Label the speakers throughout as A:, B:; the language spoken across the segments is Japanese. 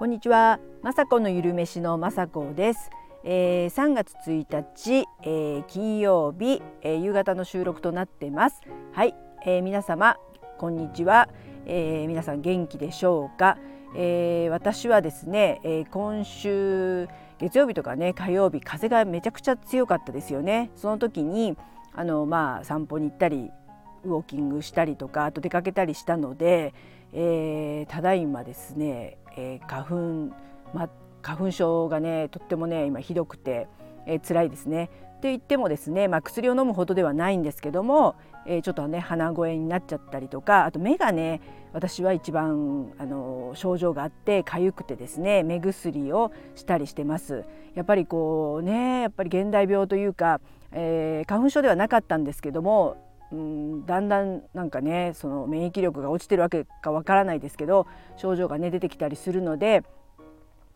A: こんにちは、まさこのゆるめしのまさこです。えー、3月1日、えー、金曜日、えー、夕方の収録となってます。はい、えー、皆様こんにちは、えー、皆さん元気でしょうか？えー、私はですね、えー、今週月曜日とかね火曜日風がめちゃくちゃ強かったですよね。その時にあのまあ散歩に行ったりウォーキングしたりとかあと出かけたりしたので、えー、ただいまですね、えー、花粉、ま、花粉症がねとってもね今ひどくて、えー、辛いですね。と言ってもですね、まあ、薬を飲むほどではないんですけども、えー、ちょっとね鼻声になっちゃったりとかあと目がね私は一番あの症状があって痒くてですね目薬をしたりしてます。やっぱりこうねやっぱり現代病というか、えー、花粉症ではなかったんですけどもんだんだんなんかねその免疫力が落ちてるわけかわからないですけど症状がね出てきたりするので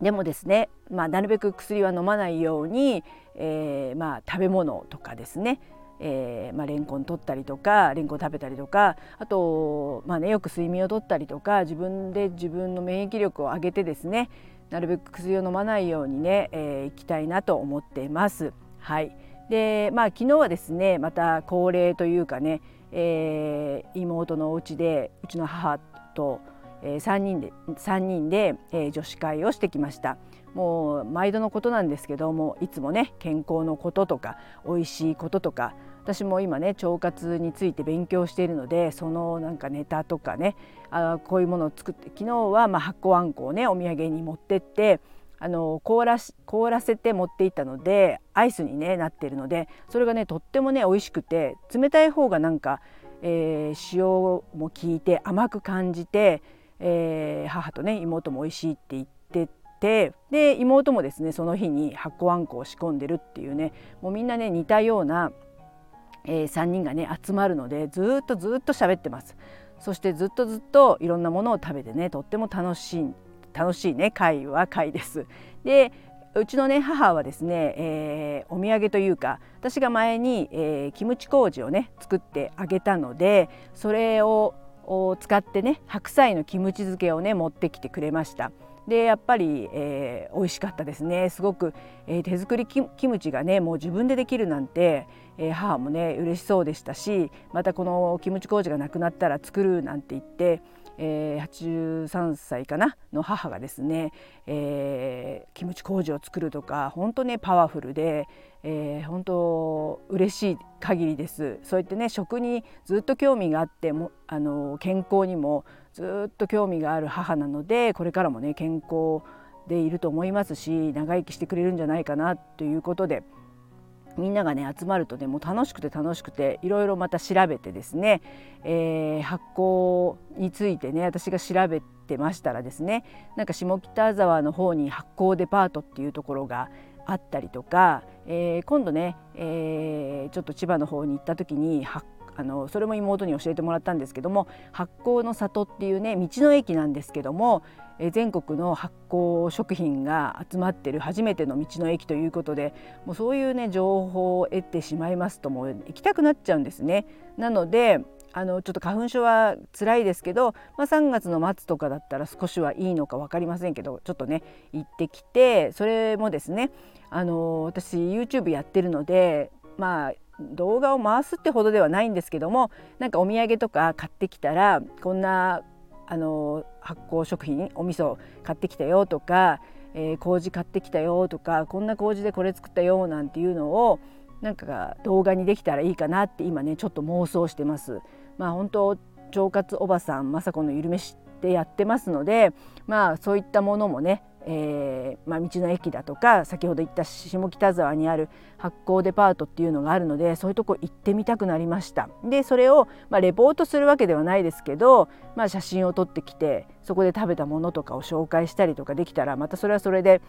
A: でもですね、まあ、なるべく薬は飲まないように、えー、まあ、食べ物とかですね、えーまあ、レンコン取ったりとかレンコン食べたりとかあと、まあね、よく睡眠をとったりとか自分で自分の免疫力を上げてですねなるべく薬を飲まないようにね、えー、いきたいなと思っています。はいでまあ昨日はですねまた恒例というかね、えー、妹のお家でうちの母と、えー、3人で3人で、えー、女子会をしてきました。もう毎度のことなんですけどもいつもね健康のこととか美味しいこととか私も今ね腸活について勉強しているのでそのなんかネタとかねあこういうものを作って昨日はまあ発酵あんこをねお土産に持ってってあの凍らし凍らせて持っていったのでアイスに、ね、なっているのでそれがねとってもね美味しくて冷たい方がなんか、えー、塩も効いて甘く感じて、えー、母とね妹も美味しいって言っててで妹もですねその日に発酵あんこを仕込んでるっていうねもうみんなね似たような、えー、3人がね集まるのでずっとずっと喋ってます。そしてずっとずっといろんなものを食べてねとっても楽しい楽しいね会は会です。でうちのね母はですね、えー、お土産というか私が前に、えー、キムチ麹をね作ってあげたのでそれを使ってね白菜のキムチ漬けをね持ってきてくれました。でやっぱり、えー、美味しかったですね。すごく、えー、手作りキムチがねもう自分でできるなんて、えー、母もね嬉しそうでしたしまたこのキムチ麹がなくなったら作るなんて言ってえー、83歳かなの母がですね、えー、キムチ麹を作るとか本当ねパワフルで、えー、本当嬉しい限りです。そうやってね食にずっと興味があってもあの健康にもずっと興味がある母なのでこれからもね健康でいると思いますし長生きしてくれるんじゃないかなということでみんながね集まるとねもう楽しくて楽しくていろいろまた調べてですね、えー、発酵についてね私が調べてましたらですねなんか下北沢の方に発酵デパートっていうところがあったりとか、えー、今度ね、えー、ちょっと千葉の方に行った時に発あのそれも妹に教えてもらったんですけども発酵の里っていうね道の駅なんですけどもえ全国の発酵食品が集まってる初めての道の駅ということでもうそういうね情報を得てしまいますともう行きたくなっちゃうんですね。なのであのちょっと花粉症は辛いですけど、まあ、3月の末とかだったら少しはいいのか分かりませんけどちょっとね行ってきてそれもですねあの私 YouTube やってるのでまあ動画を回すってほどではないんですけどもなんかお土産とか買ってきたらこんなあの発酵食品お味噌買ってきたよとか、えー、麹買ってきたよとかこんな麹でこれ作ったよなんていうのをなんか動画にできたらいいかなって今ねちょっと妄想してます。まあ本当腸活おばさん雅子のゆるめしってやってますのでまあそういったものもねえーまあ、道の駅だとか先ほど言った下北沢にある発酵デパートっていうのがあるのでそういうとこ行ってみたくなりました。でそれを、まあ、レポートするわけではないですけど、まあ、写真を撮ってきてそこで食べたものとかを紹介したりとかできたらまたそれはそれで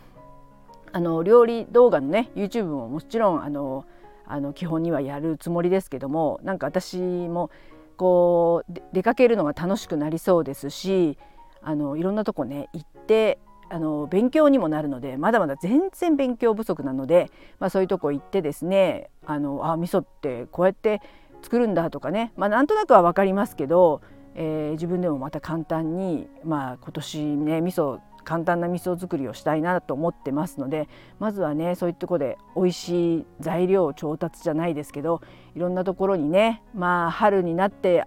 A: あの料理動画のね YouTube ももちろんあのあの基本にはやるつもりですけどもなんか私もこう出かけるのが楽しくなりそうですしあのいろんなとこね行ってあの勉強にもなるのでまだまだ全然勉強不足なので、まあ、そういうとこ行ってですねあのあ味噌ってこうやって作るんだとかね、まあ、なんとなくは分かりますけど、えー、自分でもまた簡単に、まあ、今年ね味噌簡単な味噌作りをしたいなと思ってますのでまずはねそういうとこで美味しい材料調達じゃないですけどいろんなところにねまあ春になって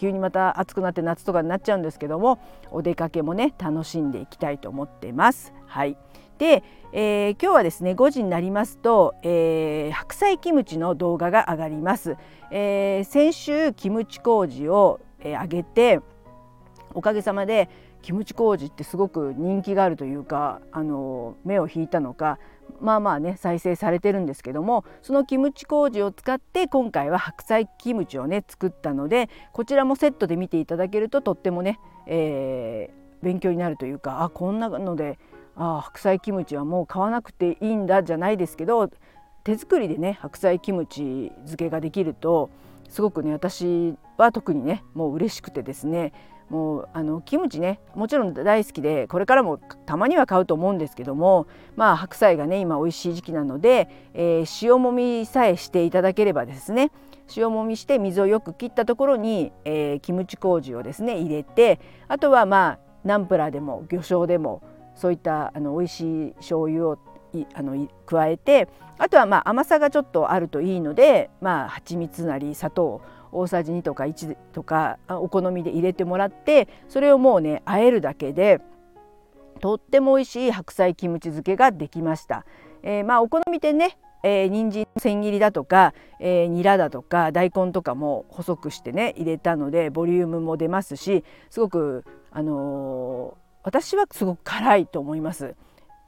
A: 急にまた暑くなって夏とかになっちゃうんですけどもお出かけもね楽しんでいきたいと思っています。はいで、えー、今日はですね5時になりますと、えー、白菜キムチの動画が上がります。えー、先週キムチ麹を、えー、上げておかげさまでキムチ麹ってすごく人気があるというかあの目を引いたのかまあまあね再生されてるんですけどもそのキムチ麹を使って今回は白菜キムチをね作ったのでこちらもセットで見ていただけるととってもね、えー、勉強になるというかあこんなのであ白菜キムチはもう買わなくていいんだじゃないですけど手作りでね白菜キムチ漬けができるとすごくね私は特にねもう嬉しくてですねもうあのキムチねもちろん大好きでこれからもたまには買うと思うんですけどもまあ白菜がね今美味しい時期なので、えー、塩もみさえしていただければですね塩もみして水をよく切ったところに、えー、キムチ麹をですね入れてあとはまあナンプラーでも魚醤でもそういったあの美味しい醤油をあの加えてあとはまあ甘さがちょっとあるといいのでまあ蜂蜜なり砂糖大さじ2とか1とかお好みで入れてもらってそれをもうね和えるだけでとっても美味しい白菜キムチ漬けができました。えー、まあお好みでねえー、人参の千切りだとか、えー、ニラだとか大根とかも細くしてね入れたのでボリュームも出ますしすごく、あのー、私はすごく辛いと思います。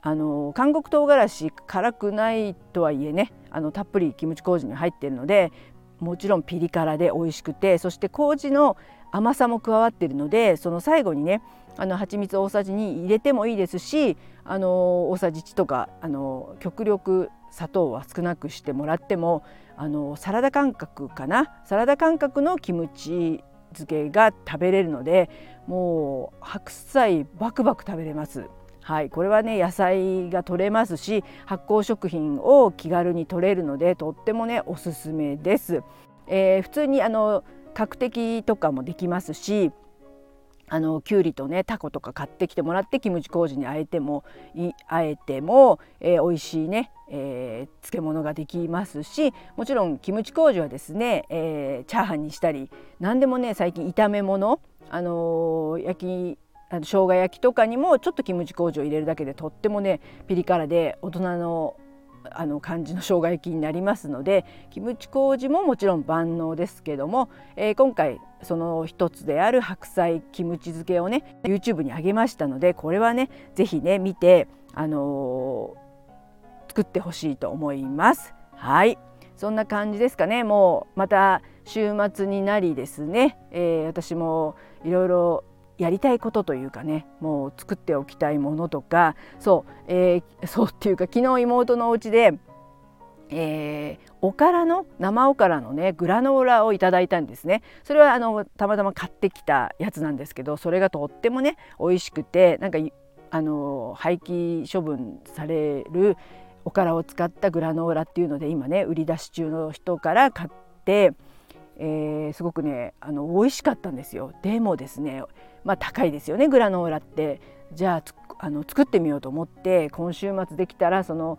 A: あの韓国唐辛子辛くないとはいえねあのたっぷりキムチ麹に入ってるのでもちろんピリ辛で美味しくてそして麹の甘さも加わってるのでその最後にねあの蜂蜜大さじ2入れてもいいですしあの大さじ1とかあの極力砂糖は少なくしてもらってもあのサラダ感覚かな？サラダ感覚のキムチ漬けが食べれるのでもう白菜バクバク食べれます。はい、これはね野菜が取れますし発酵食品を気軽に取れるのでとってもねおすすめです。えー、普通にあの角的とかもできますしあのきゅうりとねタコとか買ってきてもらってキムチ麹にあえてもあえても、えー、美味しいね、えー、漬物ができますしもちろんキムチ麹はですね、えー、チャーハンにしたり何でもね最近炒め物あのー、焼きあの生姜焼きとかにもちょっとキムチ麹を入れるだけでとってもねピリ辛で大人のあの感じの生姜焼きになりますのでキムチ麹ももちろん万能ですけども、えー、今回その一つである白菜キムチ漬けをね YouTube に上げましたのでこれはね是非ね見て、あのー、作ってほしいと思います。はい。そんな感じですかね。もうまた週末になりですね、えー、私もいろいろやりたいことというかねもう作っておきたいものとかそう、えー、そうっていうか昨日妹のお家でえー、おからの生おからのねグラノーラをいただいたんですね。それはあのたまたま買ってきたやつなんですけどそれがとってもね美味しくてなんかあの廃棄処分されるおからを使ったグラノーラっていうので今ね売り出し中の人から買って、えー、すごくねあの美味しかったんですよ。でもですね。まあ、高いですよねグラノーラってじゃああの作ってみようと思って今週末できたらその、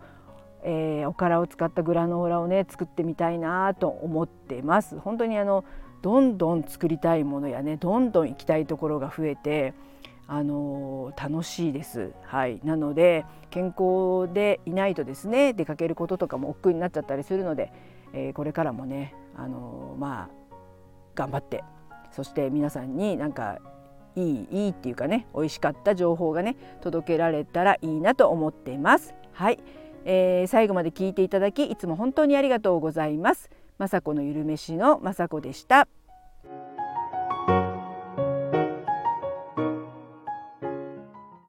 A: えー、おからを使ったグラノーラをね作ってみたいなと思ってます。本当にあのどんどん作りたいものやねどんどん行きたいところが増えてあの楽しいです。はい、なので健康でいないとですね出かけることとかも億劫になっちゃったりするので、えー、これからもねあのまあ頑張ってそして皆さんになんかいいいいっていうかね美味しかった情報がね届けられたらいいなと思っています。はい、えー、最後まで聞いていただきいつも本当にありがとうございます。雅子のゆるめしの雅子でした。